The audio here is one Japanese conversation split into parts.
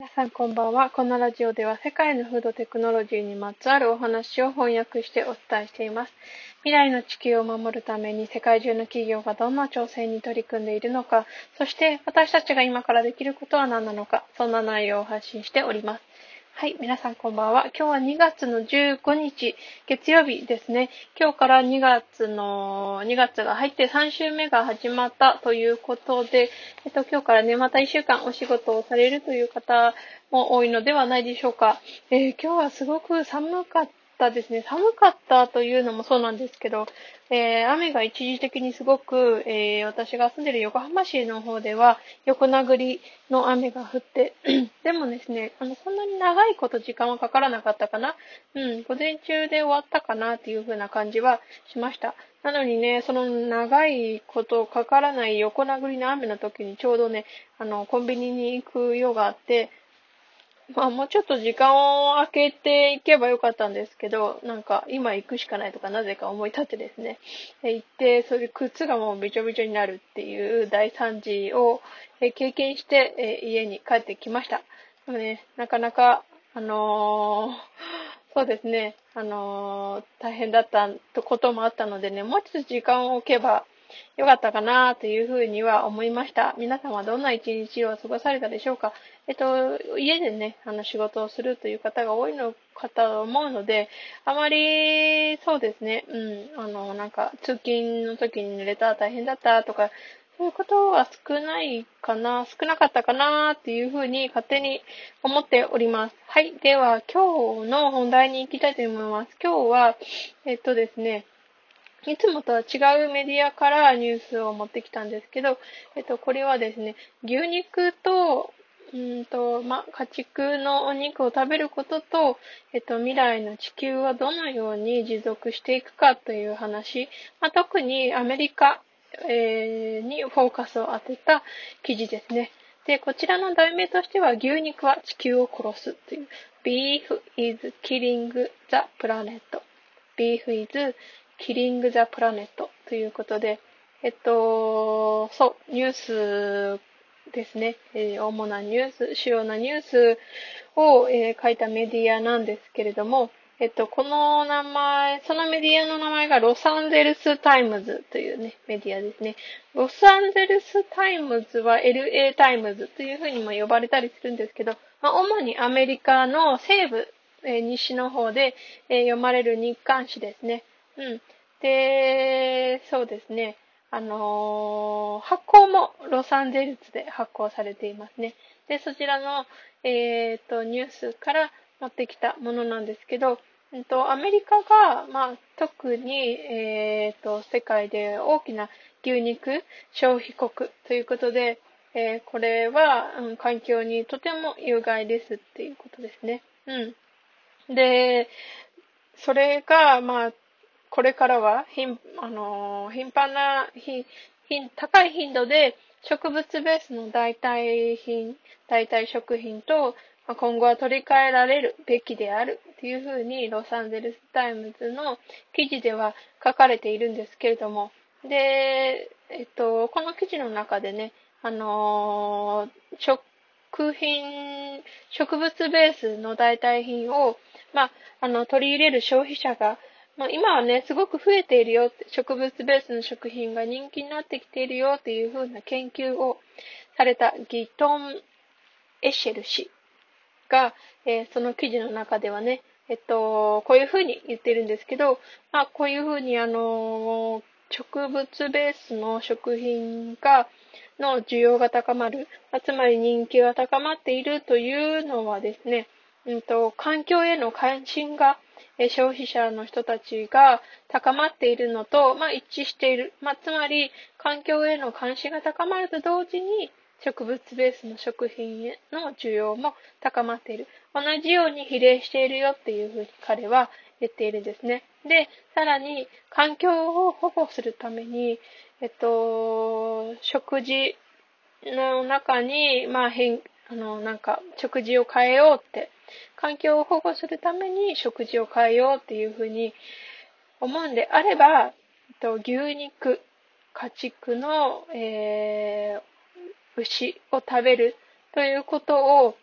皆さんこんばんは。このラジオでは世界のフードテクノロジーにまつわるお話を翻訳してお伝えしています。未来の地球を守るために世界中の企業がどんな挑戦に取り組んでいるのか、そして私たちが今からできることは何なのか、そんな内容を発信しております。はい、皆さんこんばんは。今日は2月の15日、月曜日ですね。今日から2月の、2月が入って3週目が始まったということで、えっと、今日からね、また1週間お仕事をされるという方も多いのではないでしょうか。えー、今日はすごく寒かったですね。寒かったというのもそうなんですけど、えー、雨が一時的にすごく、えー、私が住んでる横浜市の方では横殴りの雨が降って、でもですね、あの、そんなに長いこと時間はかからなかったかな。うん、午前中で終わったかなっていう風な感じはしました。なのにね、その長いことかからない横殴りの雨の時にちょうどね、あの、コンビニに行く用があって、まあもうちょっと時間を空けていけばよかったんですけど、なんか今行くしかないとかなぜか思い立ってですね、行って、それで靴がもうびちょびちょになるっていう大惨事を経験して家に帰ってきました。でもね、なかなか、あのー、そうですね、あのー、大変だったこともあったのでね、もうちょっと時間を置けばよかったかなというふうには思いました。皆さんはどんな一日を過ごされたでしょうか？えっと、家でね、あの仕事をするという方が多いのかと思うので、あまり、そうですね、うん、あの、なんか、通勤の時に濡れた、大変だったとか、そういうことは少ないかな、少なかったかなっていうふうに勝手に思っております。はい。では、今日の本題に行きたいと思います。今日は、えっとですね、いつもとは違うメディアからニュースを持ってきたんですけど、えっと、これはですね、牛肉と、うんと、ま家畜のお肉を食べることと、えっと、未来の地球はどのように持続していくかという話、まあ、特にアメリカ、えー、にフォーカスを当てた記事ですね。で、こちらの題名としては、牛肉は地球を殺すという、Beef is killing the planet. Beef is killing the planet ということで、えっと、そう、ニュースですね、えー、主なニュース、主要なニュースを、えー、書いたメディアなんですけれども、えっと、この名前、そのメディアの名前がロサンゼルスタイムズというね、メディアですね。ロサンゼルスタイムズは LA タイムズというふうにも呼ばれたりするんですけど、まあ、主にアメリカの西部、えー、西の方で、えー、読まれる日刊誌ですね。うん。で、そうですね。あのー、発行もロサンゼルスで発行されていますね。で、そちらの、えっ、ー、と、ニュースから持ってきたものなんですけど、えっと、アメリカが、まあ、特に、えっ、ー、と、世界で大きな牛肉消費国ということで、えー、これは、うん、環境にとても有害ですっていうことですね。うん。で、それが、まあ、これからは頻、あの頻繁な、頻、高い頻度で植物ベースの代替品、代替食品と、今後は取り替えられるべきであるっていうふうにロサンゼルスタイムズの記事では書かれているんですけれども、で、えっと、この記事の中でね、あの食品、植物ベースの代替品を、まあ、あの、取り入れる消費者がまあ、今はね、すごく増えているよって、植物ベースの食品が人気になってきているよっていう風な研究をされたギトン・エシェル氏が、えー、その記事の中ではね、えっと、こういう風に言ってるんですけど、まあ、こういう風にあの、植物ベースの食品が、の需要が高まる、つまり人気が高まっているというのはですね、うんと、環境への関心が消費者の人たちが高まっているのと、まあ、一致している。まあ、つまり、環境への関心が高まると同時に、植物ベースの食品への需要も高まっている。同じように比例しているよっていうふうに彼は言っているんですね。で、さらに、環境を保護するために、えっと、食事の中に、まあ、変、あの、なんか、食事を変えようって環境を保護するために食事を変えようっていうふうに思うんであれば、と牛肉、家畜の、えー、牛を食べるということを、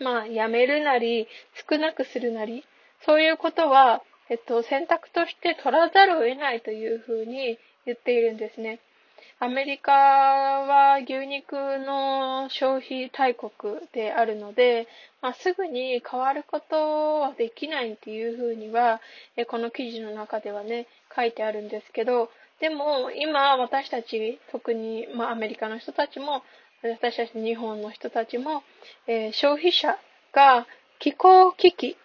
まあ、やめるなり、少なくするなり、そういうことは、えっと、選択として取らざるを得ないというふうに言っているんですね。アメリカは牛肉の消費大国であるので、まあ、すぐに変わることはできないっていうふうには、この記事の中ではね、書いてあるんですけど、でも今私たち、特に、まあ、アメリカの人たちも、私たち日本の人たちも、えー、消費者が気候危機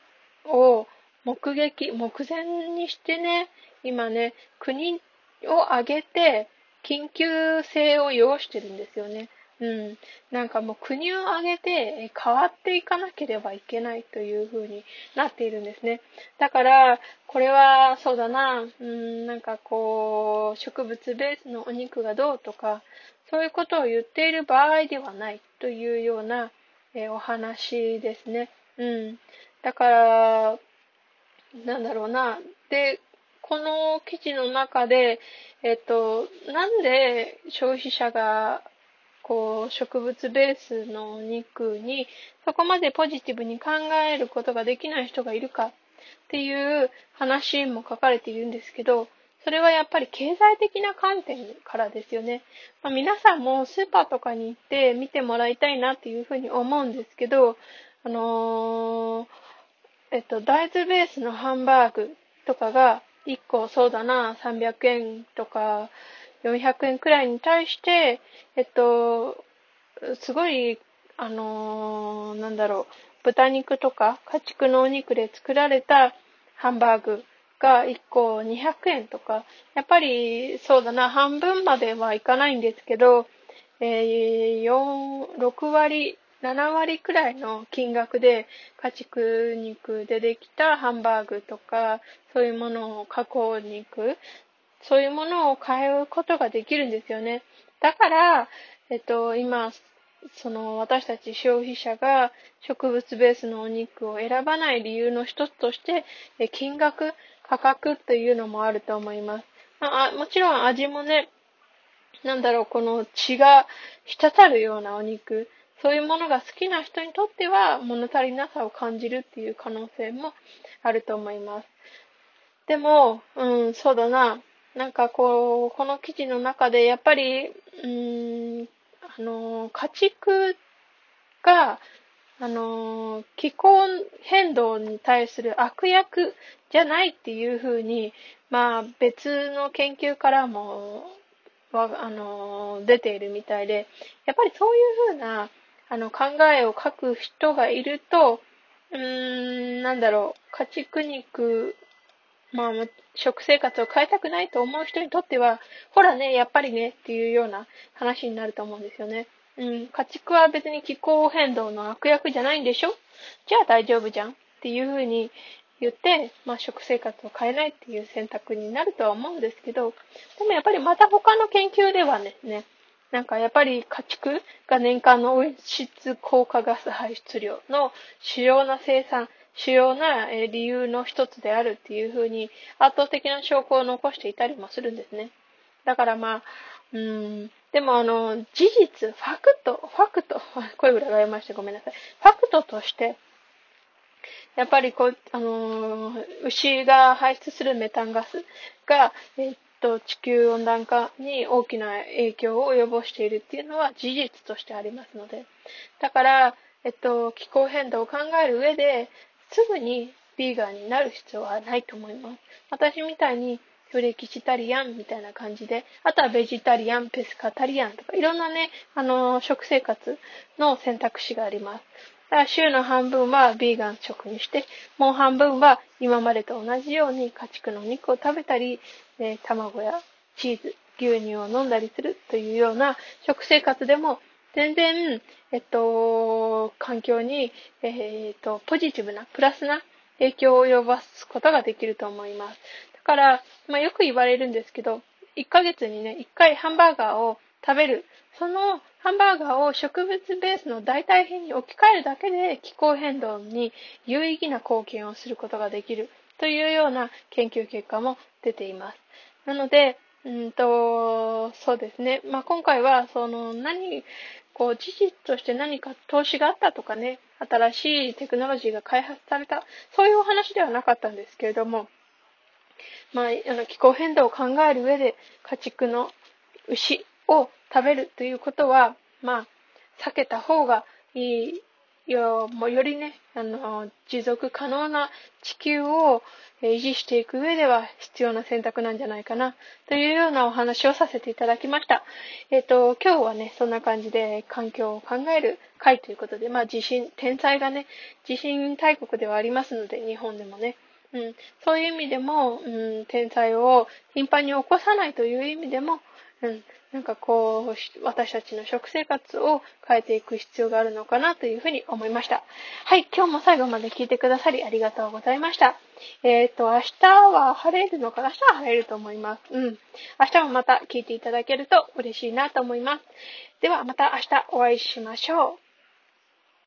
を目撃、目前にしてね、今ね、国を挙げて、緊急性を要してるんですよね。うん。なんかもう国を挙げて変わっていかなければいけないという風になっているんですね。だから、これはそうだな、うん、なんかこう、植物ベースのお肉がどうとか、そういうことを言っている場合ではないというような、お話ですね。うん。だから、なんだろうな。で、この記事の中で、えっと、なんで消費者がこう植物ベースのお肉にそこまでポジティブに考えることができない人がいるかっていう話も書かれているんですけど、それはやっぱり経済的な観点からですよね。まあ、皆さんもスーパーとかに行って見てもらいたいなっていうふうに思うんですけど、あのー、えっと、大豆ベースのハンバーグとかが1個そうだな、300円とか400円くらいに対して、えっと、すごい、あのー、なんだろう、豚肉とか家畜のお肉で作られたハンバーグが1個200円とか、やっぱりそうだな、半分まではいかないんですけど、えー、4、6割7割くらいの金額で家畜肉でできたハンバーグとか、そういうものを加工肉、そういうものを買うことができるんですよね。だから、えっと、今、その私たち消費者が植物ベースのお肉を選ばない理由の一つとして、金額、価格っていうのもあると思います。まあ、もちろん味もね、なんだろう、この血が滴るようなお肉、そういうものが好きな人にとっては物足りなさを感じるっていう可能性もあると思います。でも、うん、そうだな。なんかこう、この記事の中でやっぱり、うん、あの、家畜が、あの、気候変動に対する悪役じゃないっていうふうに、まあ別の研究からも、あの、出ているみたいで、やっぱりそういうふうなあの、考えを書く人がいると、うーん、なんだろう、家畜肉、まあ、食生活を変えたくないと思う人にとっては、ほらね、やっぱりね、っていうような話になると思うんですよね。うん、家畜は別に気候変動の悪役じゃないんでしょ？じゃあ大丈夫じゃんっていうふうに言って、まあ、食生活を変えないっていう選択になるとは思うんですけど、でもやっぱりまた他の研究ではね、ねなんかやっぱり家畜が年間の温室効果ガス排出量の主要な生産、主要な理由の一つであるっていうふうに圧倒的な証拠を残していたりもするんですね。だからまあ、うん、でもあの、事実、ファクト、ファクト、声裏が言いましてごめんなさい。ファクトとして、やっぱりこう、あの牛が排出するメタンガスが、えっと、地球温暖化に大きな影響を及ぼしているっていうのは事実としてありますので。だから、えっと、気候変動を考える上で、すぐにビーガンになる必要はないと思います。私みたいに、フレキシタリアンみたいな感じで、あとはベジタリアン、ペスカタリアンとか、いろんなね、あの、食生活の選択肢があります。だから週の半分はビーガン食にして、もう半分は今までと同じように家畜のお肉を食べたり、え卵やチーズ、牛乳を飲んだりするというような食生活でも全然、えっと、環境に、えっと、ポジティブな、プラスな影響を及ぼすことができると思います。だから、まあ、よく言われるんですけど、1ヶ月にね、1回ハンバーガーを食べる。そのハンバーガーを植物ベースの代替品に置き換えるだけで気候変動に有意義な貢献をすることができるというような研究結果も出ています。なので、うんと、そうですね。まあ、今回は、その、何、こう、事実として何か投資があったとかね、新しいテクノロジーが開発された、そういうお話ではなかったんですけれども、まあ、あの気候変動を考える上で家畜の牛を食べるということは、まあ、避けた方がいいよ、もうよりね、あの、持続可能な地球を維持していく上では必要な選択なんじゃないかな、というようなお話をさせていただきました。えっ、と、今日はね、そんな感じで環境を考える会ということで、まあ地震、天災がね、地震大国ではありますので、日本でもね。うん、そういう意味でも、うん、天災を頻繁に起こさないという意味でも、うん、なんかこう、私たちの食生活を変えていく必要があるのかなというふうに思いました。はい、今日も最後まで聞いてくださりありがとうございました。えっ、ー、と、明日は晴れるのかな？明日は晴れると思います。うん。明日もまた聞いていただけると嬉しいなと思います。ではまた明日お会いしましょう。